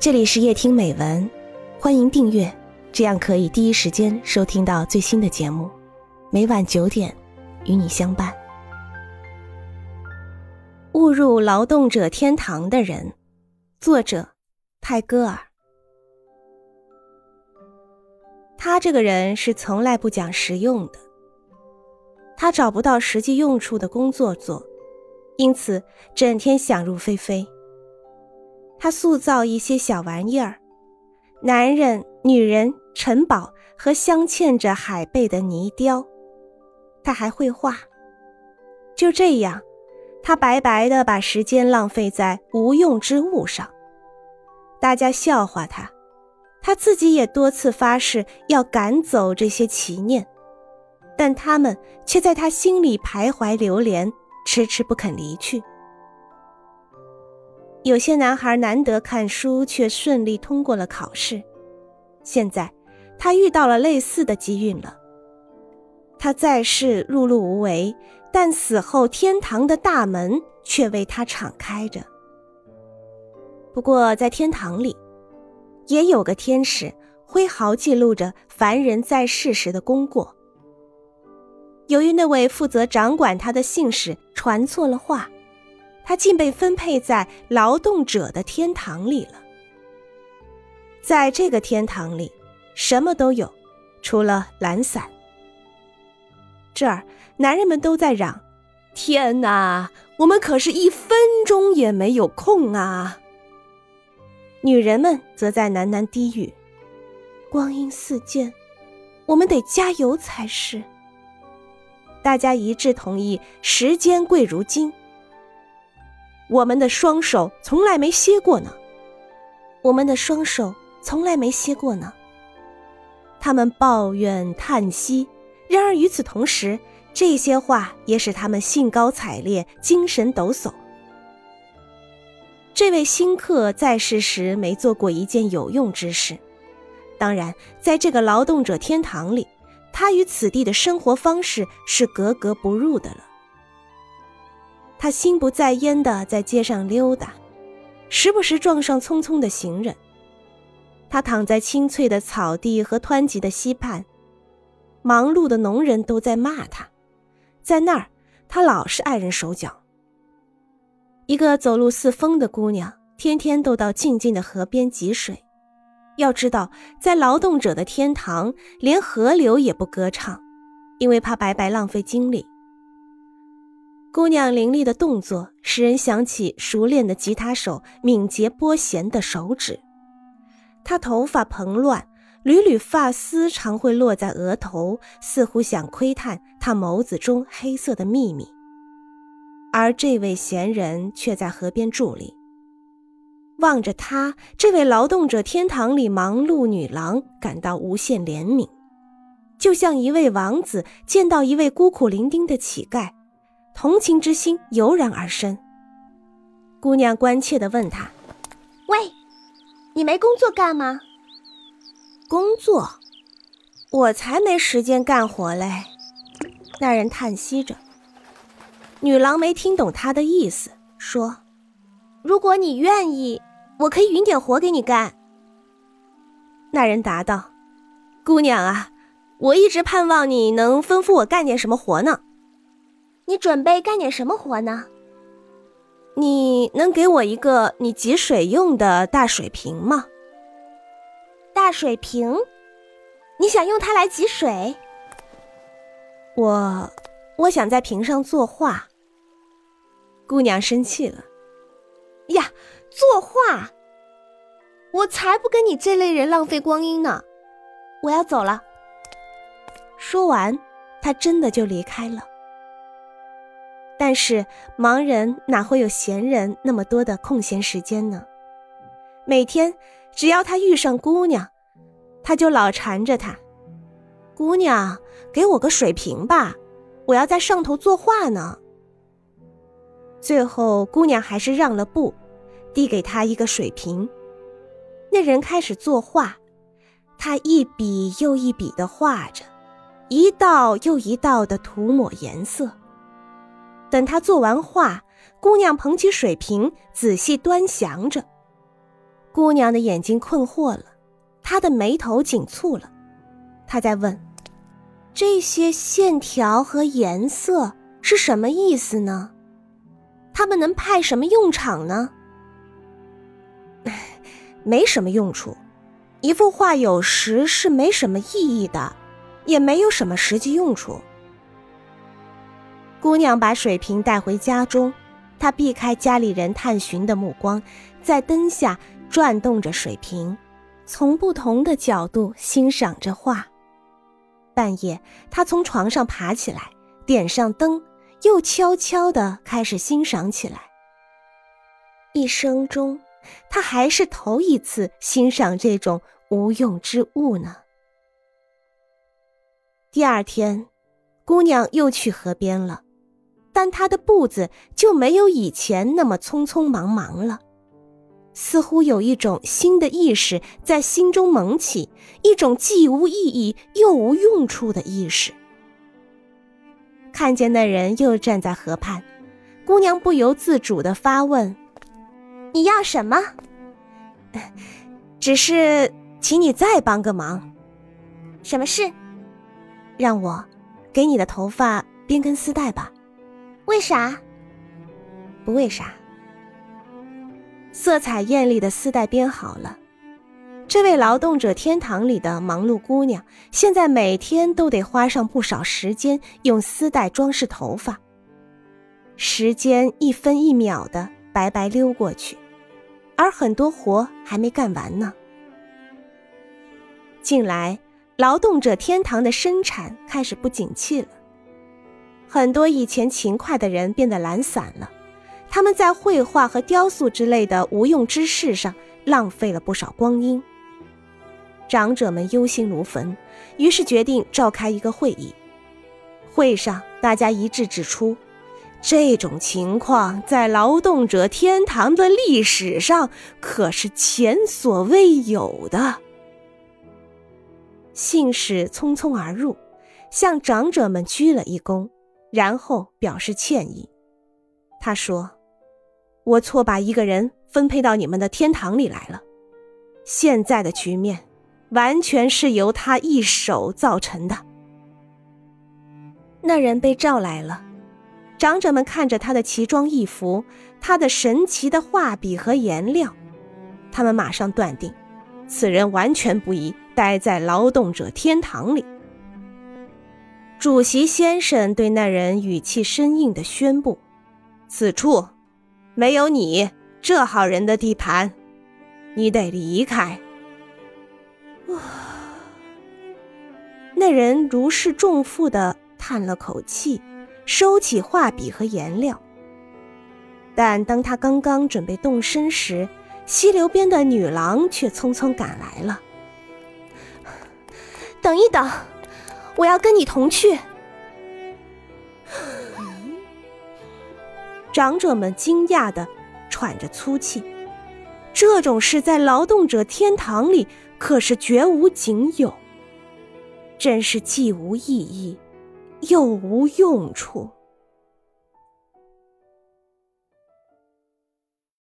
这里是夜听美文，欢迎订阅，这样可以第一时间收听到最新的节目。每晚九点，与你相伴。误入劳动者天堂的人，作者泰戈尔。他这个人是从来不讲实用的，他找不到实际用处的工作做，因此整天想入非非。他塑造一些小玩意儿，男人、女人、城堡和镶嵌着海贝的泥雕。他还会画。就这样，他白白的把时间浪费在无用之物上。大家笑话他，他自己也多次发誓要赶走这些奇念，但他们却在他心里徘徊流连，迟迟不肯离去。有些男孩难得看书，却顺利通过了考试。现在，他遇到了类似的机运了。他在世碌碌无为，但死后天堂的大门却为他敞开着。不过，在天堂里，也有个天使挥毫记录着凡人在世时的功过。由于那位负责掌管他的信使传错了话。他竟被分配在劳动者的天堂里了。在这个天堂里，什么都有，除了懒散。这儿，男人们都在嚷：“天哪，我们可是一分钟也没有空啊！”女人们则在喃喃低语：“光阴似箭，我们得加油才是。”大家一致同意：时间贵如金。我们的双手从来没歇过呢，我们的双手从来没歇过呢。他们抱怨叹息，然而与此同时，这些话也使他们兴高采烈、精神抖擞。这位新客在世时没做过一件有用之事，当然，在这个劳动者天堂里，他与此地的生活方式是格格不入的了。他心不在焉地在街上溜达，时不时撞上匆匆的行人。他躺在青翠的草地和湍急的溪畔，忙碌的农人都在骂他，在那儿他老是碍人手脚。一个走路似风的姑娘，天天都到静静的河边汲水。要知道，在劳动者的天堂，连河流也不歌唱，因为怕白白浪费精力。姑娘凌厉的动作使人想起熟练的吉他手敏捷拨弦的手指。她头发蓬乱，缕缕发丝常会落在额头，似乎想窥探她眸子中黑色的秘密。而这位闲人却在河边伫立，望着她，这位劳动者天堂里忙碌女郎感到无限怜悯，就像一位王子见到一位孤苦伶仃的乞丐。同情之心油然而生。姑娘关切地问他：“喂，你没工作干吗？”“工作？我才没时间干活嘞。”那人叹息着。女郎没听懂他的意思，说：“如果你愿意，我可以匀点活给你干。”那人答道：“姑娘啊，我一直盼望你能吩咐我干点什么活呢。”你准备干点什么活呢？你能给我一个你汲水用的大水瓶吗？大水瓶，你想用它来汲水？我，我想在瓶上作画。姑娘生气了。呀，作画！我才不跟你这类人浪费光阴呢！我要走了。说完，她真的就离开了。但是盲人哪会有闲人那么多的空闲时间呢？每天只要他遇上姑娘，他就老缠着她：“姑娘，给我个水瓶吧，我要在上头作画呢。”最后，姑娘还是让了步，递给他一个水瓶。那人开始作画，他一笔又一笔的画着，一道又一道的涂抹颜色。等他做完画，姑娘捧起水瓶，仔细端详着。姑娘的眼睛困惑了，她的眉头紧蹙了，她在问：这些线条和颜色是什么意思呢？他们能派什么用场呢？没什么用处。一幅画有时是没什么意义的，也没有什么实际用处。姑娘把水瓶带回家中，她避开家里人探寻的目光，在灯下转动着水瓶，从不同的角度欣赏着画。半夜，她从床上爬起来，点上灯，又悄悄地开始欣赏起来。一生中。他还是头一次欣赏这种无用之物呢。第二天，姑娘又去河边了，但他的步子就没有以前那么匆匆忙忙了，似乎有一种新的意识在心中萌起，一种既无意义又无用处的意识。看见那人又站在河畔，姑娘不由自主的发问。你要什么？只是请你再帮个忙。什么事？让我给你的头发编根丝带吧。为啥？不为啥。色彩艳丽的丝带编好了。这位劳动者天堂里的忙碌姑娘，现在每天都得花上不少时间用丝带装饰头发。时间一分一秒的白白溜过去。而很多活还没干完呢。近来，劳动者天堂的生产开始不景气了，很多以前勤快的人变得懒散了，他们在绘画和雕塑之类的无用之事上浪费了不少光阴。长者们忧心如焚，于是决定召开一个会议。会上，大家一致指出。这种情况在劳动者天堂的历史上可是前所未有的。信使匆匆而入，向长者们鞠了一躬，然后表示歉意。他说：“我错把一个人分配到你们的天堂里来了，现在的局面完全是由他一手造成的。”那人被召来了。长者们看着他的奇装异服，他的神奇的画笔和颜料，他们马上断定，此人完全不宜待在劳动者天堂里。主席先生对那人语气生硬的宣布：“此处没有你这号人的地盘，你得离开。”！那人如释重负的叹了口气。收起画笔和颜料，但当他刚刚准备动身时，溪流边的女郎却匆匆赶来了。等一等，我要跟你同去。长者们惊讶的喘着粗气，这种事在劳动者天堂里可是绝无仅有，真是既无意义。又无用处。